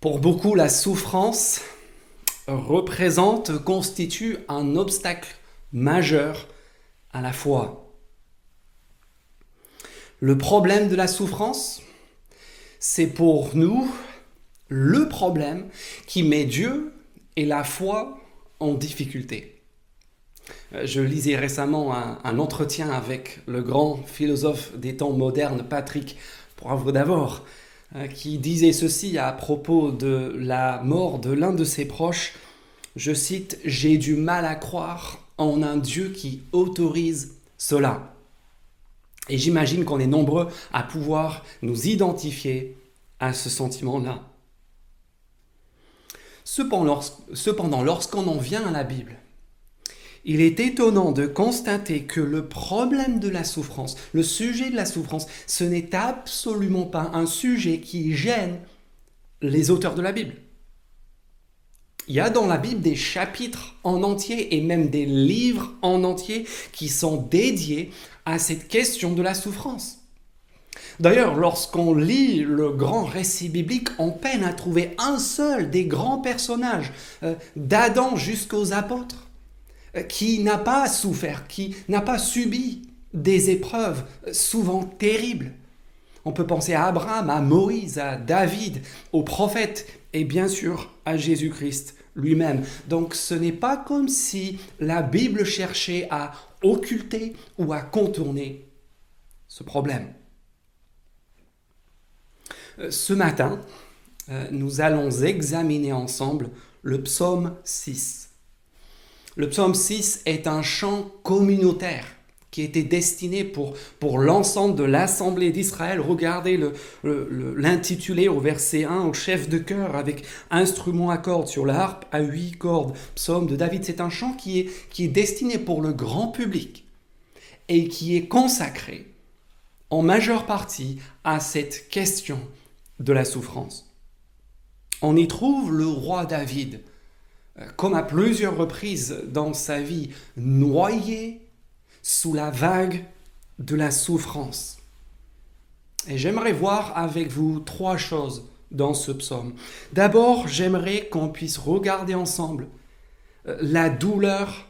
Pour beaucoup, la souffrance représente, constitue un obstacle majeur à la foi. Le problème de la souffrance, c'est pour nous le problème qui met Dieu et la foi en difficulté. Euh, je lisais récemment un, entretien avec le grand philosophe des temps modernes, Patrick Poivre d'Avor, qui disait ceci à propos de la mort de l'un de ses proches. Je cite, J'ai du mal à croire en un Dieu qui autorise cela. Et j'imagine qu'on est nombreux à pouvoir nous identifier à ce sentiment-là. Cependant, lorsqu'on en vient à la Bible, il est étonnant de constater que le problème de la souffrance, le sujet de la souffrance, ce n'est absolument pas un sujet qui gêne les auteurs de la Bible. Il y a dans la Bible des chapitres en entier et même des livres en entier qui sont dédiés à cette question de la souffrance. D'ailleurs, lorsqu'on lit le grand récit biblique, on peine à trouver un seul des grands personnages, euh, d'Adam jusqu'aux apôtres, qui n'a pas souffert, qui n'a pas subi des épreuves euh, souvent terribles. On peut penser à Abraham, à Moïse, à David, aux prophètes et bien sûr à Jésus-Christ lui-même. Donc ce n'est pas comme si la Bible cherchait à occulter ou à contourner ce problème. Euh, ce matin, euh, nous allons examiner ensemble le psaume 6. Le psaume 6 est un chant communautaire qui était destiné pour, l'ensemble de l'Assemblée d'Israël. Regardez l'intitulé au verset 1 au chef de chœur avec instrument à cordes sur la harpe à huit cordes. Psaume de David, c'est un chant qui est, qui est destiné pour le grand public et qui est consacré en majeure partie à cette question de la souffrance. On y trouve le roi David, comme à plusieurs reprises dans sa vie, noyé sous la vague de la souffrance. Et j'aimerais voir avec vous trois choses dans ce psaume. D'abord, j'aimerais qu'on puisse regarder ensemble euh, la douleur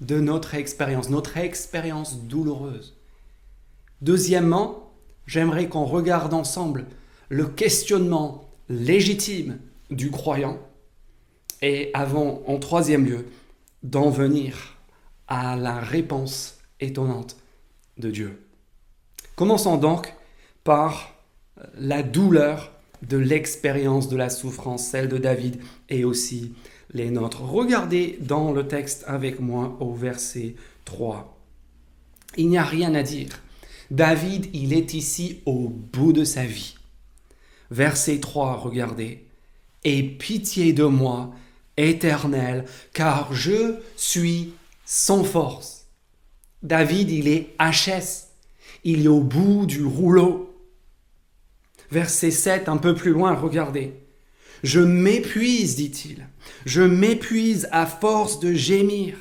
de notre expérience, notre expérience douloureuse. Deuxièmement, j'aimerais qu'on regarde ensemble le questionnement légitime du croyant et avant, en troisième lieu, d'en venir à la réponse étonnante de Dieu. Commençons donc par la douleur de l'expérience de la souffrance, celle de David et aussi les nôtres. Regardez dans le texte avec moi au verset 3. Il n'y a rien à dire. David, il est ici au bout de sa vie. Verset 3, regardez. Aie pitié de moi, éternel, car je suis sans force. David, il est HS. Il est au bout du rouleau. Verset 7, un peu plus loin, regardez. Je m'épuise, dit-il. Je m'épuise à force de gémir.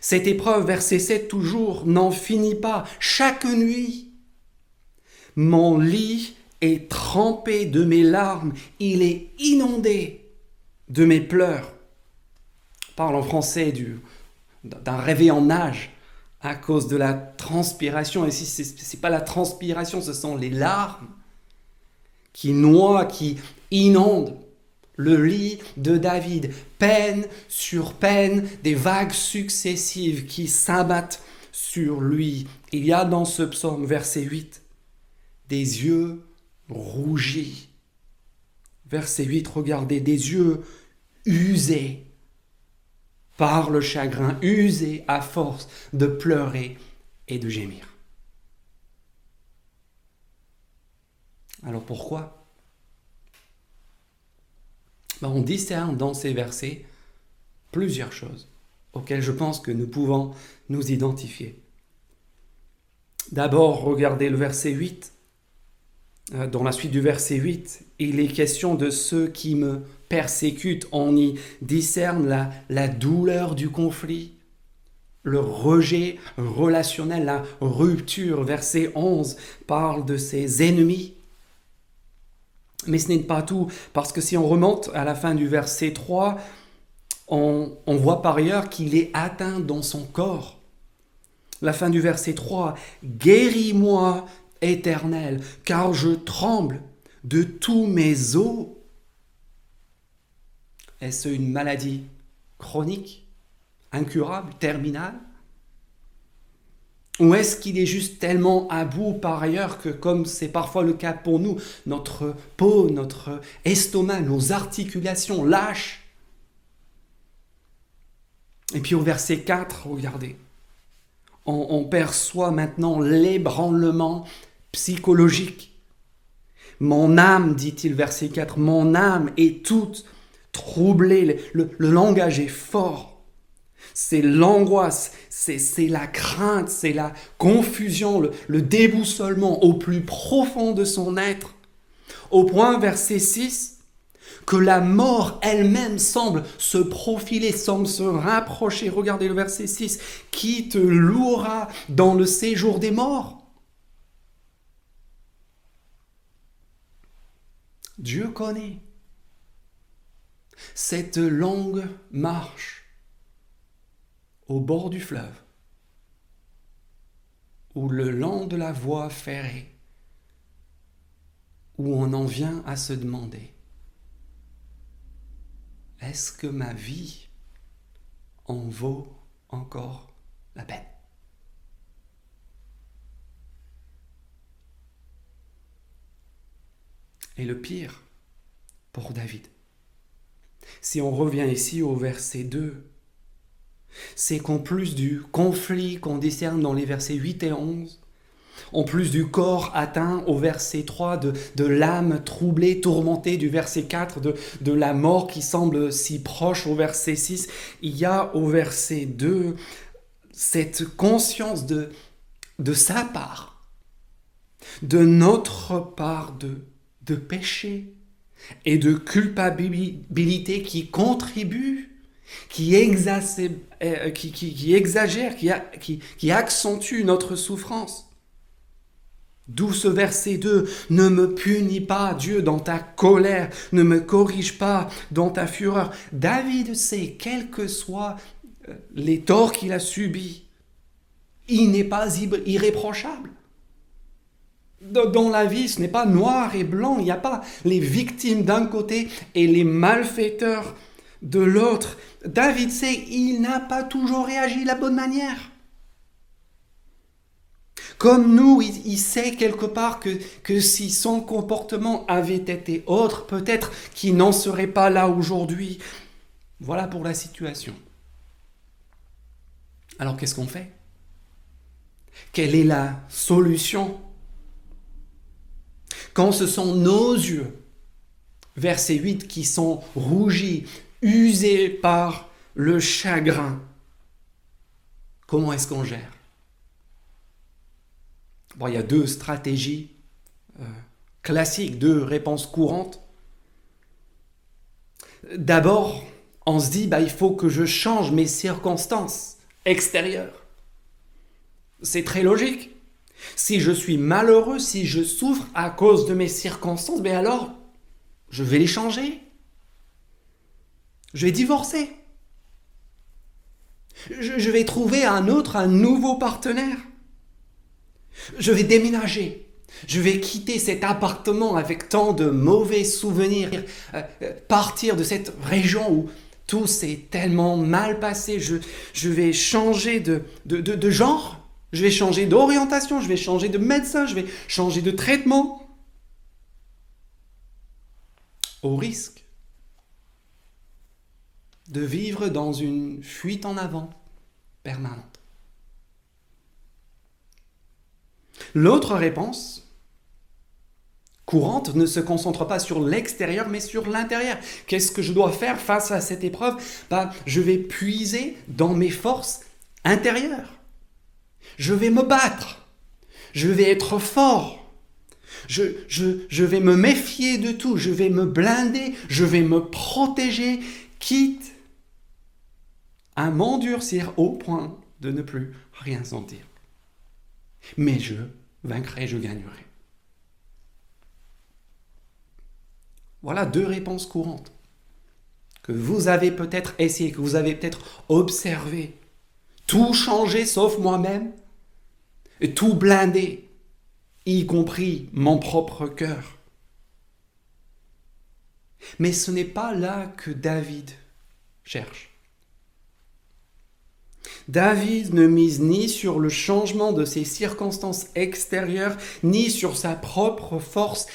Cette épreuve, verset 7 toujours, n'en finit pas. Chaque nuit, mon lit est trempé de mes larmes, il est inondé de mes pleurs. On parle en français d'un réveil en nage à cause de la transpiration. Et si ce n'est pas la transpiration, ce sont les larmes qui noient, qui inondent le lit de David. Peine sur peine, des vagues successives qui s'abattent sur lui. Il y a dans ce psaume, verset 8, des yeux rougit. Verset 8, regardez, des yeux usés par le chagrin, usés à force de pleurer et de gémir. Alors pourquoi? Ben, On discerne dans ces versets plusieurs choses auxquelles je pense que nous pouvons nous identifier. D'abord, regardez le verset 8. Euh, dans la suite du verset 8, il est question de ceux qui me persécutent. On y discerne la, douleur du conflit, le rejet relationnel, la rupture. Verset 11 parle de ses ennemis. Mais ce n'est pas tout, parce que si on remonte à la fin du verset 3, on, on voit par ailleurs qu'il est atteint dans son corps. La fin du verset 3, Guéris-moi, éternel, car je tremble de tous mes os. Est-ce une maladie chronique, incurable, terminale? Ou est-ce qu'il est juste tellement à bout par ailleurs que, comme c'est parfois le cas pour nous, notre peau, notre estomac, nos articulations lâchent? Et puis au verset 4, regardez, on, on perçoit maintenant l'ébranlement psychologique. Mon âme, dit-il verset 4, mon âme est toute troublée. Le, langage est fort. C'est l'angoisse, c'est la crainte, c'est la confusion, le, le déboussolement au plus profond de son être. Au point, verset 6, que la mort elle-même semble se profiler, semble se rapprocher. Regardez le verset 6. Qui te louera dans le séjour des morts? Dieu connaît. Cette longue marche au bord du fleuve ou le long de la voie ferrée où on en vient à se demander est-ce que ma vie en vaut encore la peine? Le pire pour David, si on revient ici au verset 2, c'est qu'en plus du conflit qu'on discerne dans les versets 8 et 11, en plus du corps atteint au verset 3, de, de l'âme troublée, tourmentée du verset 4, de, de la mort qui semble si proche au verset 6, il y a au verset 2 cette conscience de, de sa part, de notre part de de péché et de culpabilité qui contribuent, qui, euh, qui, exagèrent, qui, accentuent notre souffrance. D'où ce verset 2, ne me punis pas, Dieu, dans ta colère, ne me corrige pas dans ta fureur. David sait, quels que soient euh, les torts qu'il a subis, il n'est pas irréprochable dans la vie, ce n'est pas noir et blanc, il n'y a pas les victimes d'un côté et les malfaiteurs de l'autre. David sait, il n'a pas toujours réagi de la bonne manière. Comme nous, il, sait quelque part que, que si son comportement avait été autre, peut-être qu'il n'en serait pas là aujourd'hui. Voilà pour la situation. Alors qu'est-ce qu'on fait? Quelle est la solution? Quand ce sont nos yeux, verset 8, qui sont rougis, usés par le chagrin, comment est-ce qu'on gère? Bon, Il y a deux stratégies euh, classiques, deux réponses courantes. D'abord, on se dit, bah, il faut que je change mes circonstances extérieures. C'est très logique. Si je suis malheureux, si je souffre à cause de mes circonstances, mais ben alors, je vais les changer. Je vais divorcer. Je, vais trouver un autre, un nouveau partenaire. Je vais déménager. Je vais quitter cet appartement avec tant de mauvais souvenirs, euh, euh, partir de cette région où tout s'est tellement mal passé. Je, vais changer de genre. Je vais changer d'orientation, je vais changer de médecin, je vais changer de traitement. Au risque de vivre dans une fuite en avant permanente. L'autre réponse courante ne se concentre pas sur l'extérieur mais sur l'intérieur. Qu'est-ce que je dois faire face à cette épreuve? Bah, Je vais puiser dans mes forces intérieures. Je vais me battre. Je vais être fort. Je, vais me méfier de tout. Je vais me blinder. Je vais me protéger, quitte à m'endurcir au point de ne plus rien sentir. Mais je vaincrai, je gagnerai. Voilà deux réponses courantes que vous avez peut-être essayé, que vous avez peut-être observé. Tout changer sauf moi-même, tout blindé, y compris mon propre cœur. Mais ce n'est pas là que David cherche. David ne mise ni sur le changement de ses circonstances extérieures, ni sur sa propre force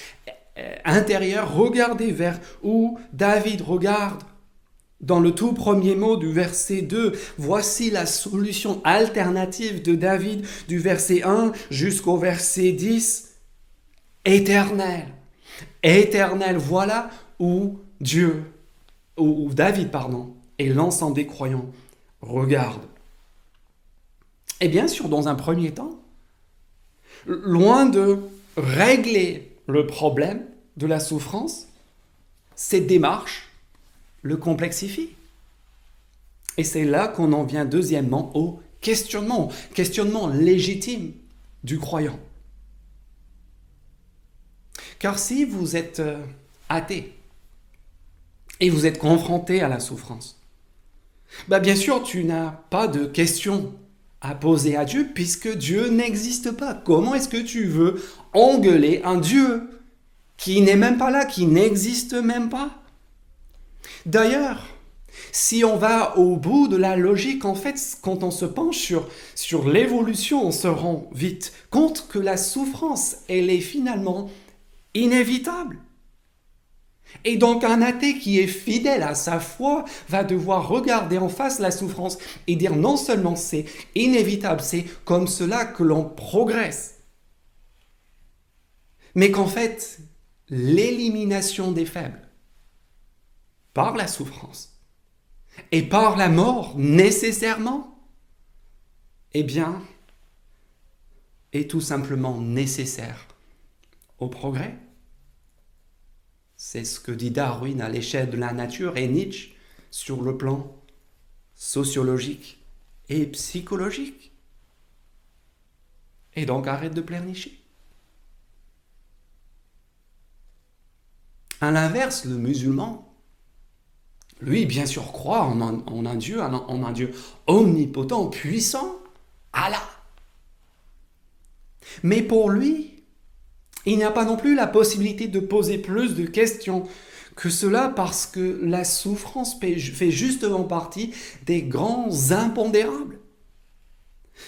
euh, intérieure. Regardez vers où David regarde. Dans le tout premier mot du verset 2, voici la solution alternative de David du verset 1 jusqu'au verset 10. Éternel. Éternel, voilà où Dieu, où David, pardon, et l'ensemble des croyants regardent. Et bien sûr, dans un premier temps, loin de régler le problème de la souffrance, cette démarche le complexifie. Et c'est là qu'on en vient deuxièmement au questionnement, questionnement légitime du croyant. Car si vous êtes euh, athée et vous êtes confronté à la souffrance, bah bien sûr, tu n'as pas de questions à poser à Dieu puisque Dieu n'existe pas. Comment est-ce que tu veux engueuler un Dieu qui n'est même pas là, qui n'existe même pas? D'ailleurs, si on va au bout de la logique, en fait, quand on se penche sur, l'évolution, on se rend vite compte que la souffrance, elle est finalement inévitable. Et donc un athée qui est fidèle à sa foi va devoir regarder en face la souffrance et dire non seulement c'est inévitable, c'est comme cela que l'on progresse, mais qu'en fait l'élimination des faibles par la souffrance et par la mort nécessairement, eh bien, est tout simplement nécessaire au progrès. C'est ce que dit Darwin à l'échelle de la nature et Nietzsche sur le plan sociologique et psychologique. Et donc arrête de pleurnicher. À l'inverse, le musulman, lui, bien sûr, croit en un, Dieu, en un Dieu omnipotent, puissant, Allah. Mais pour lui, il n'y a pas non plus la possibilité de poser plus de questions que cela parce que la souffrance fait justement partie des grands impondérables.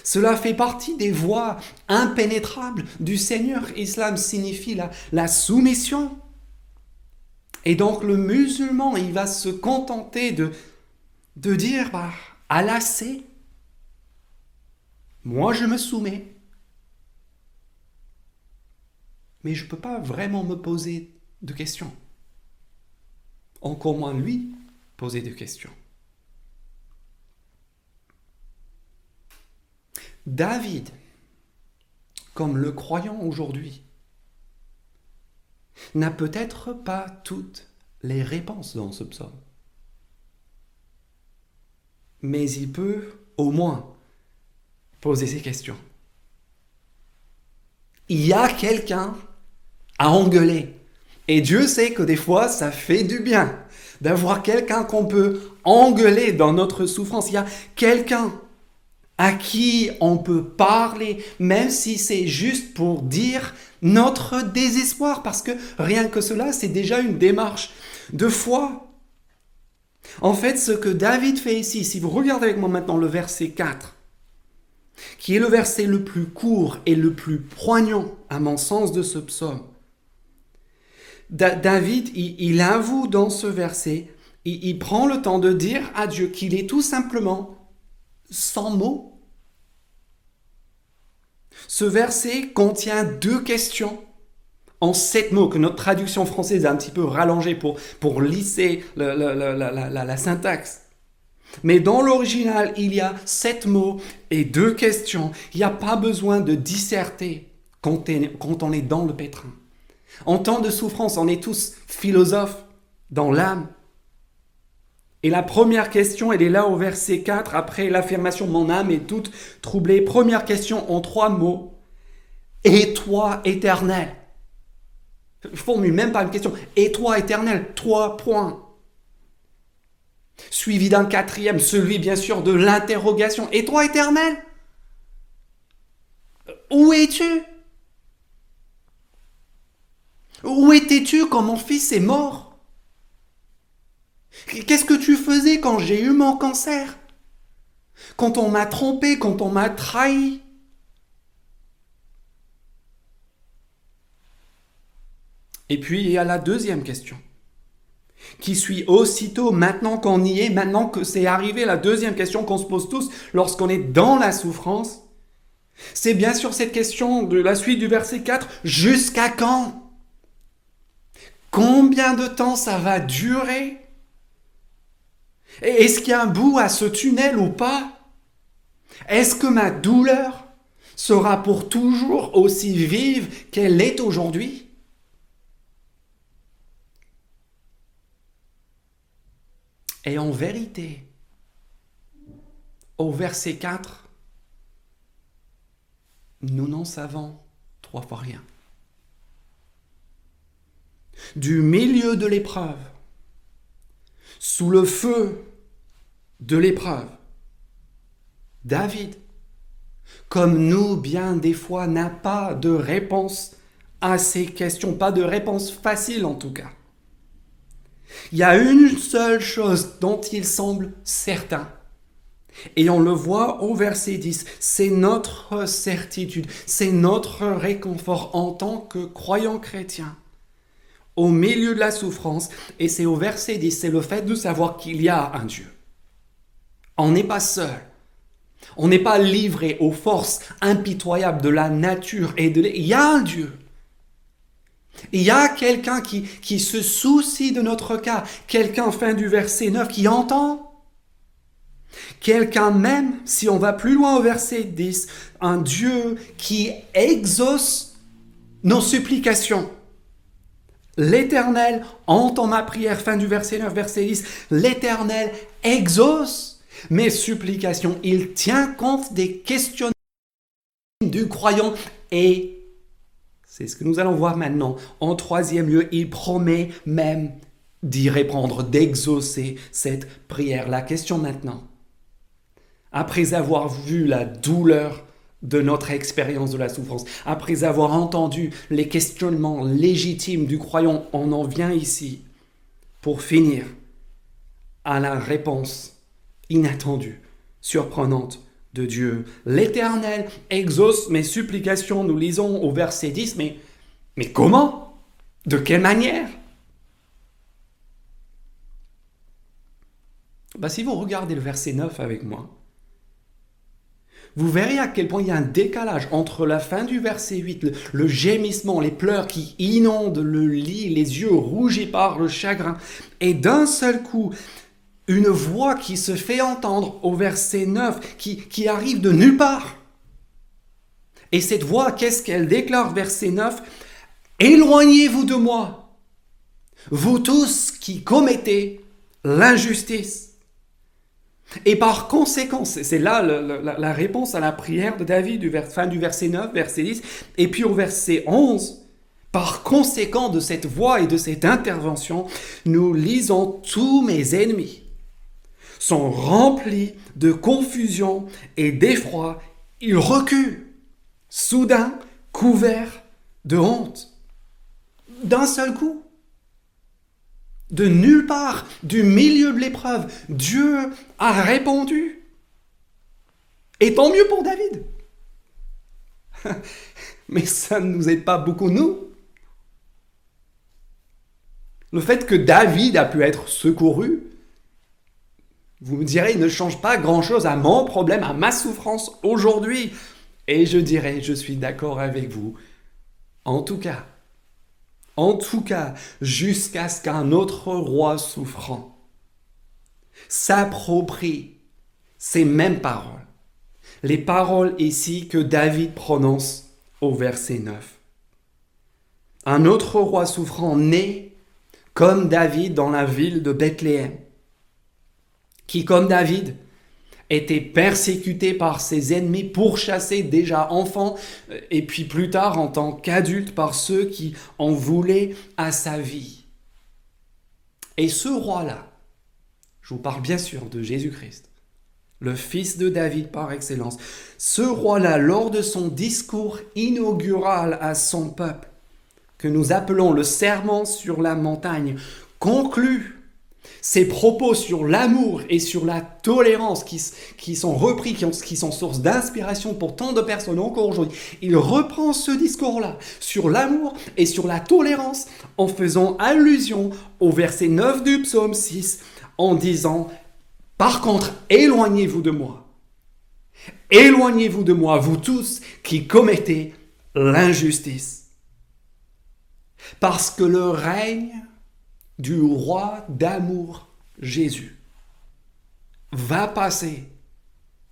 Cela fait partie des voies impénétrables du Seigneur. Islam signifie la, la soumission. Et donc le musulman, il va se contenter de, dire, bah, Allah sait, moi je me soumets. mais je ne peux pas vraiment me poser de questions. Encore moins lui poser de questions. David, comme le croyant aujourd'hui, n'a peut-être pas toutes les réponses dans ce psaume. Mais il peut au moins poser ces questions. Il y a quelqu'un à engueuler. Et Dieu sait que des fois, ça fait du bien d'avoir quelqu'un qu'on peut engueuler dans notre souffrance. Il y a quelqu'un à qui on peut parler, même si c'est juste pour dire notre désespoir, parce que rien que cela, c'est déjà une démarche de foi. En fait, ce que David fait ici, si vous regardez avec moi maintenant le verset 4, qui est le verset le plus court et le plus poignant à mon sens de ce psaume, David, il, avoue dans ce verset, il, prend le temps de dire à Dieu qu'il est tout simplement sans mots. Ce verset contient deux questions en sept mots que notre traduction française a un petit peu rallongé pour, pour lisser la, la, syntaxe. Mais dans l'original, il y a sept mots et deux questions. Il n'y a pas besoin de disserter quand on est dans le pétrin. En temps de souffrance, on est tous philosophes dans l'âme. Et la première question, elle est là au verset 4, après l'affirmation Mon âme est toute troublée. Première question en trois mots. Et toi, éternel Je formule même pas une question. Et toi, éternel, trois points. Suivi d'un quatrième, celui bien sûr de l'interrogation. Et toi, éternel Où es-tu? Où étais-tu quand mon fils est mort? Qu'est-ce que tu faisais quand j'ai eu mon cancer? Quand on m'a trompé, quand on m'a trahi? Et puis il y a la deuxième question, qui suit aussitôt, maintenant qu'on y est, maintenant que c'est arrivé, la deuxième question qu'on se pose tous lorsqu'on est dans la souffrance, c'est bien sûr cette question de la suite du verset 4, jusqu'à quand? Combien de temps ça va durer? Est-ce qu'il y a un bout à ce tunnel ou pas? Est-ce que ma douleur sera pour toujours aussi vive qu'elle est aujourd'hui? Et en vérité, au verset 4, nous n'en savons trois fois rien. Du milieu de l'épreuve, sous le feu de l'épreuve, David, comme nous bien des fois, n'a pas de réponse à ces questions, pas de réponse facile en tout cas. Il y a une seule chose dont il semble certain. Et on le voit au verset 10, c'est notre certitude, c'est notre réconfort en tant que croyants chrétiens au milieu de la souffrance. Et c'est au verset 10, c'est le fait de savoir qu'il y a un Dieu. On n'est pas seul. On n'est pas livré aux forces impitoyables de la nature et de... Il y a un Dieu. Il y a quelqu'un qui, qui se soucie de notre cas, quelqu'un, fin du verset 9, qui entend. Quelqu'un même, si on va plus loin au verset 10, un Dieu qui exauce nos supplications. L'Éternel entend ma prière, fin du verset 9, verset 10. L'Éternel exauce mes supplications. Il tient compte des questions du croyant et c'est ce que nous allons voir maintenant. En troisième lieu, il promet même d'y répondre, d'exaucer cette prière. La question maintenant, après avoir vu la douleur de notre expérience de la souffrance, après avoir entendu les questionnements légitimes du croyant, on en vient ici pour finir à la réponse inattendue, surprenante de Dieu. L'Éternel exauce mes supplications, nous lisons au verset 10, mais, comment? De quelle manière? Bah, Si vous regardez le verset 9 avec moi, vous verrez à quel point il y a un décalage entre la fin du verset 8, le, gémissement, les pleurs qui inondent le lit, les yeux rougis par le chagrin, et d'un seul coup, une voix qui se fait entendre au verset 9, qui, qui arrive de nulle part. Et cette voix, qu'est-ce qu'elle déclare, verset 9 Éloignez-vous de moi, vous tous qui commettez l'injustice. Et par conséquent, c'est là la, réponse à la prière de David, fin du verset 9, verset 10, et puis au verset 11, par conséquent de cette voix et de cette intervention, nous lisons tous mes ennemis sont remplis de confusion et d'effroi. Ils reculent, soudain couverts de honte. D'un seul coup. De nulle part, du milieu de l'épreuve, Dieu a répondu. Et tant mieux pour David. Mais ça ne nous aide pas beaucoup, nous. Le fait que David a pu être secouru, vous me direz, il ne change pas grand-chose à mon problème, à ma souffrance aujourd'hui. Et je dirais, je suis d'accord avec vous. En tout cas, en tout cas, jusqu'à ce qu'un autre roi souffrant s'approprie ces mêmes paroles. Les paroles ici que David prononce au verset 9. Un autre roi souffrant né comme David dans la ville de Bethléem qui, comme David, était persécuté par ses ennemis, pourchassé déjà enfant, et puis plus tard en tant qu'adulte par ceux qui en voulaient à sa vie. Et ce roi-là, je vous parle bien sûr de Jésus-Christ, le fils de David par excellence, ce roi-là, lors de son discours inaugural à son peuple, que nous appelons le serment sur la montagne, conclut ses propos sur l'amour et sur la tolérance qui, sont repris, qui, qui sont source d'inspiration pour tant de personnes encore aujourd'hui. Il reprend ce discours-là sur l'amour et sur la tolérance en faisant allusion au verset 9 du psaume 6 en disant, par contre, éloignez-vous de moi. Éloignez-vous de moi, vous tous qui commettez l'injustice. Parce que le règne du roi d'amour Jésus va passer,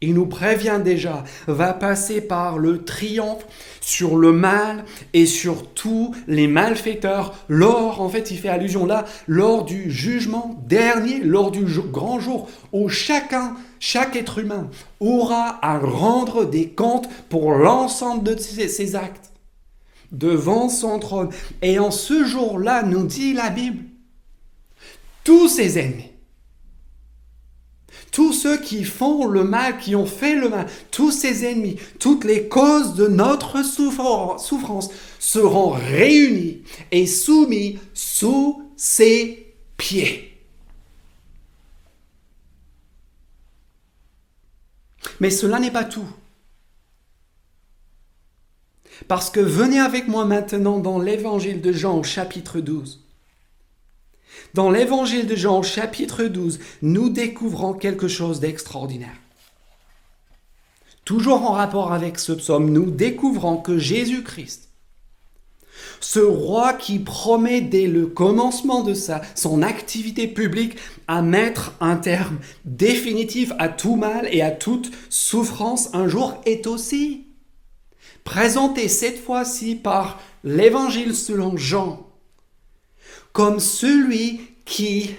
il nous prévient déjà, va passer par le triomphe sur le mal et sur tous les malfaiteurs lors, en fait il fait allusion là, lors du jugement dernier, lors du grand jour où chacun, chaque être humain aura à rendre des comptes pour l'ensemble de ses actes devant son trône. Et en ce jour-là, nous dit la Bible, tous ses ennemis, tous ceux qui font le mal, qui ont fait le mal, tous ses ennemis, toutes les causes de notre souffrance seront réunis et soumis sous ses pieds. Mais cela n'est pas tout. Parce que venez avec moi maintenant dans l'évangile de Jean au chapitre 12. Dans l'évangile de Jean, chapitre 12, nous découvrons quelque chose d'extraordinaire. Toujours en rapport avec ce psaume, nous découvrons que Jésus-Christ, ce roi qui promet dès le commencement de sa, son activité publique à mettre un terme définitif à tout mal et à toute souffrance un jour, est aussi présenté cette fois-ci par l'évangile selon Jean comme celui qui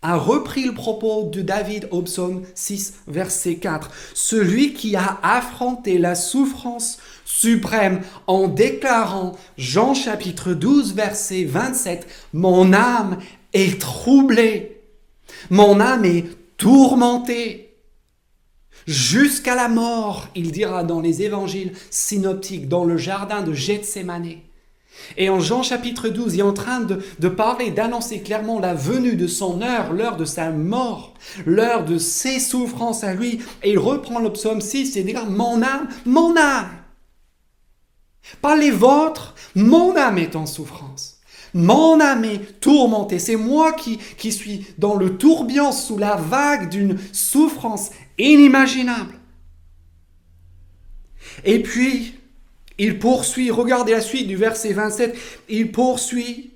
a repris le propos de David au psaume 6, verset 4. Celui qui a affronté la souffrance suprême en déclarant, Jean chapitre 12, verset 27, Mon âme est troublée, mon âme est tourmentée. Jusqu'à la mort, il dira dans les évangiles synoptiques, dans le jardin de Gethsemane. Et en Jean chapitre 12, il est en train de, parler, d'annoncer clairement la venue de son heure, l'heure de sa mort, l'heure de ses souffrances à lui. Et il reprend le psaume 6 et dit, mon âme, mon âme, pas les vôtres, mon âme est en souffrance. Mon âme est tourmentée. C'est moi qui, qui suis dans le tourbillon sous la vague d'une souffrance inimaginable. Et puis, il poursuit, regardez la suite du verset 27, il poursuit,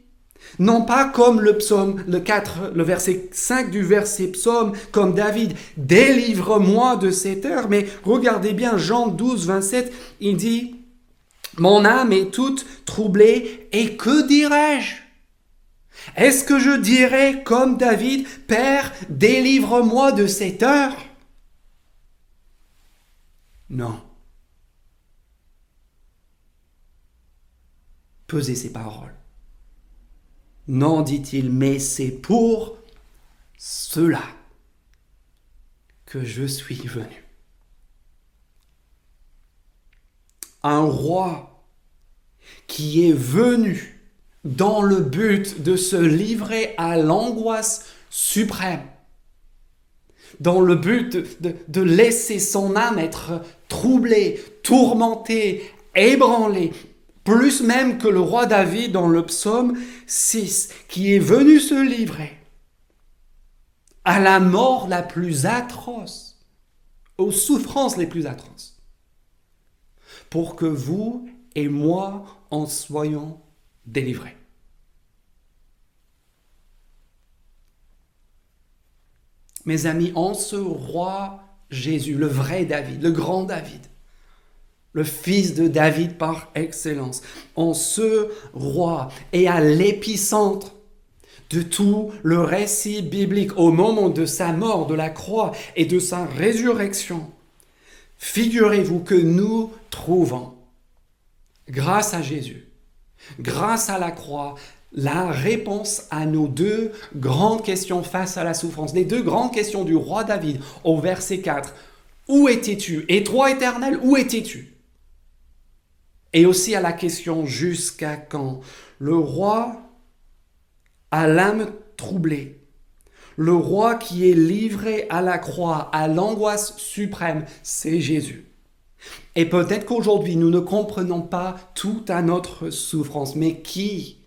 non pas comme le psaume, le 4, le verset 5 du verset psaume, comme David, délivre-moi de cette heure, mais regardez bien Jean 12, 27, il dit, mon âme est toute troublée, et que dirais-je? Est-ce que je dirais comme David, Père, délivre-moi de cette heure? Non. Pesez ses paroles. Non, dit-il, mais c'est pour cela que je suis venu. Un roi qui est venu dans le but de se livrer à l'angoisse suprême, dans le but de, de, laisser son âme être troublée, tourmentée, ébranlée, plus même que le roi David dans le psaume 6, qui est venu se livrer à la mort la plus atroce, aux souffrances les plus atroces, pour que vous et moi en soyons délivrés. Mes amis, en ce roi Jésus, le vrai David, le grand David, le fils de David par excellence, en ce roi et à l'épicentre de tout le récit biblique au moment de sa mort, de la croix et de sa résurrection, figurez-vous que nous trouvons, grâce à Jésus, grâce à la croix, la réponse à nos deux grandes questions face à la souffrance, les deux grandes questions du roi David au verset 4. Où étais-tu? Et toi, éternel, où étais-tu? Et aussi à la question jusqu'à quand? Le roi a l'âme troublée. Le roi qui est livré à la croix, à l'angoisse suprême, c'est Jésus. Et peut-être qu'aujourd'hui, nous ne comprenons pas tout à notre souffrance, mais qui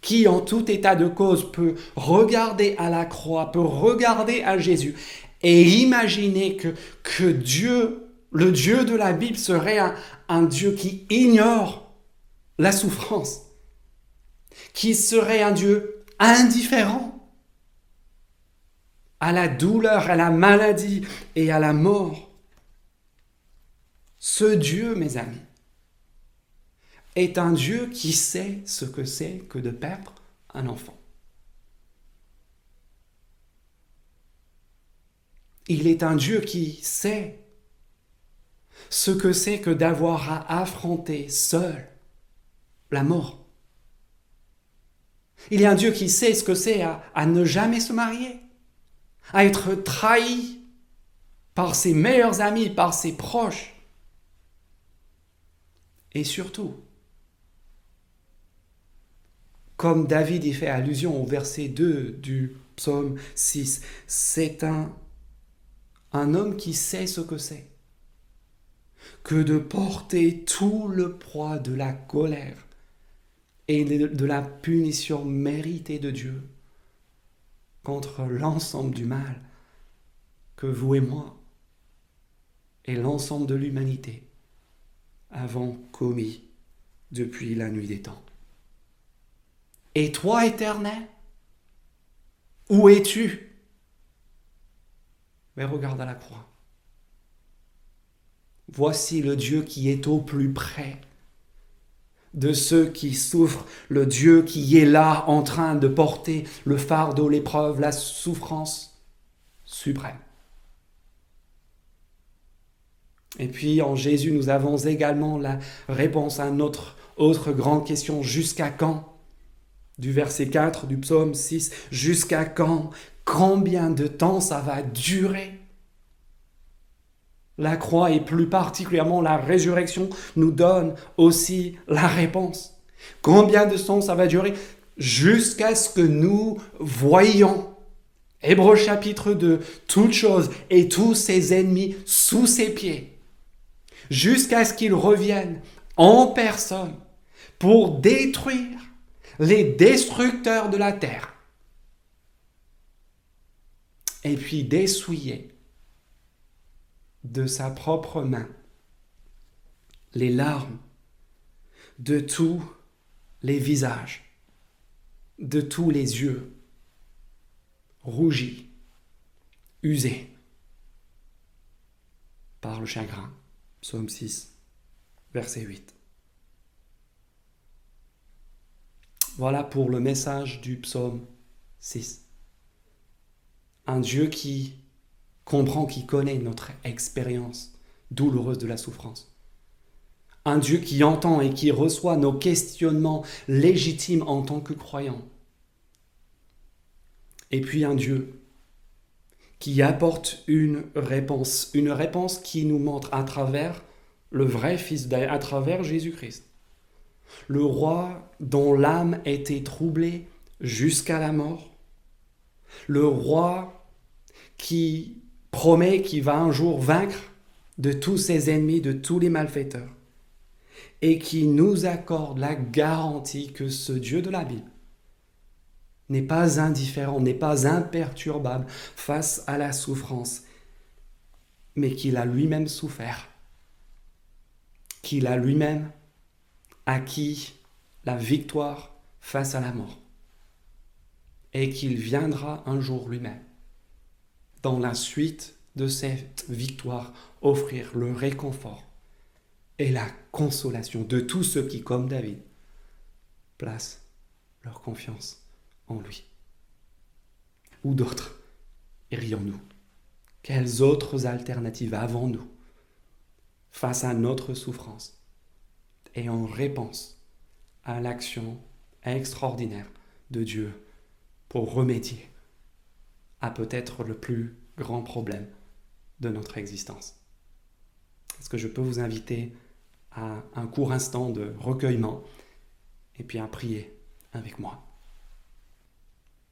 qui en tout état de cause peut regarder à la croix, peut regarder à Jésus et imaginer que, que Dieu, le Dieu de la Bible, serait un, Dieu qui ignore la souffrance, qui serait un Dieu indifférent à la douleur, à la maladie et à la mort. Ce Dieu, mes amis, est un Dieu qui sait ce que c'est que de perdre un enfant. Il est un Dieu qui sait ce que c'est que d'avoir à affronter seul la mort. Il est un Dieu qui sait ce que c'est à, à, ne jamais se marier, à être trahi par ses meilleurs amis, par ses proches. Et surtout, comme David y fait allusion au verset 2 du psaume 6, c'est un, un homme qui sait ce que c'est que de porter tout le poids de la colère et de la punition méritée de Dieu contre l'ensemble du mal que vous et moi et l'ensemble de l'humanité avons commis depuis la nuit des temps. Et toi, éternel, où es-tu? Mais regarde à la croix. Voici le Dieu qui est au plus près de ceux qui souffrent, le Dieu qui est là en train de porter le fardeau, l'épreuve, la souffrance suprême. Et puis en Jésus, nous avons également la réponse à notre autre grande question, jusqu'à quand? Du verset 4 du psaume 6, jusqu'à quand? Combien de temps ça va durer? La croix et plus particulièrement la résurrection nous donne aussi la réponse. Combien de temps ça va durer Jusqu'à ce que nous voyions Hébreu chapitre 2, toutes choses et tous ses ennemis sous ses pieds, jusqu'à ce qu'ils reviennent en personne pour détruire les destructeurs de la terre. Et puis d'essuyer de sa propre main les larmes de tous les visages, de tous les yeux rougis, usés par le chagrin. Psaume 6, verset 8. Voilà pour le message du psaume 6. Un Dieu qui comprend, qui connaît notre expérience douloureuse de la souffrance. Un Dieu qui entend et qui reçoit nos questionnements légitimes en tant que croyants. Et puis un Dieu qui apporte une réponse, une réponse qui nous montre à travers le vrai Fils, à travers Jésus-Christ le roi dont l'âme était troublée jusqu'à la mort, le roi qui promet qu'il va un jour vaincre de tous ses ennemis, de tous les malfaiteurs, et qui nous accorde la garantie que ce Dieu de la Bible n'est pas indifférent, n'est pas imperturbable face à la souffrance, mais qu'il a lui-même souffert, qu'il a lui-même acquis la victoire face à la mort et qu'il viendra un jour lui-même, dans la suite de cette victoire, offrir le réconfort et la consolation de tous ceux qui, comme David, placent leur confiance en lui. Ou d'autres Irions-nous? Quelles autres alternatives avons-nous face à notre souffrance et en réponse à l'action extraordinaire de Dieu pour remédier peut-être le plus grand problème de notre existence. Est-ce que je peux vous inviter à un court instant de recueillement et puis à prier avec moi?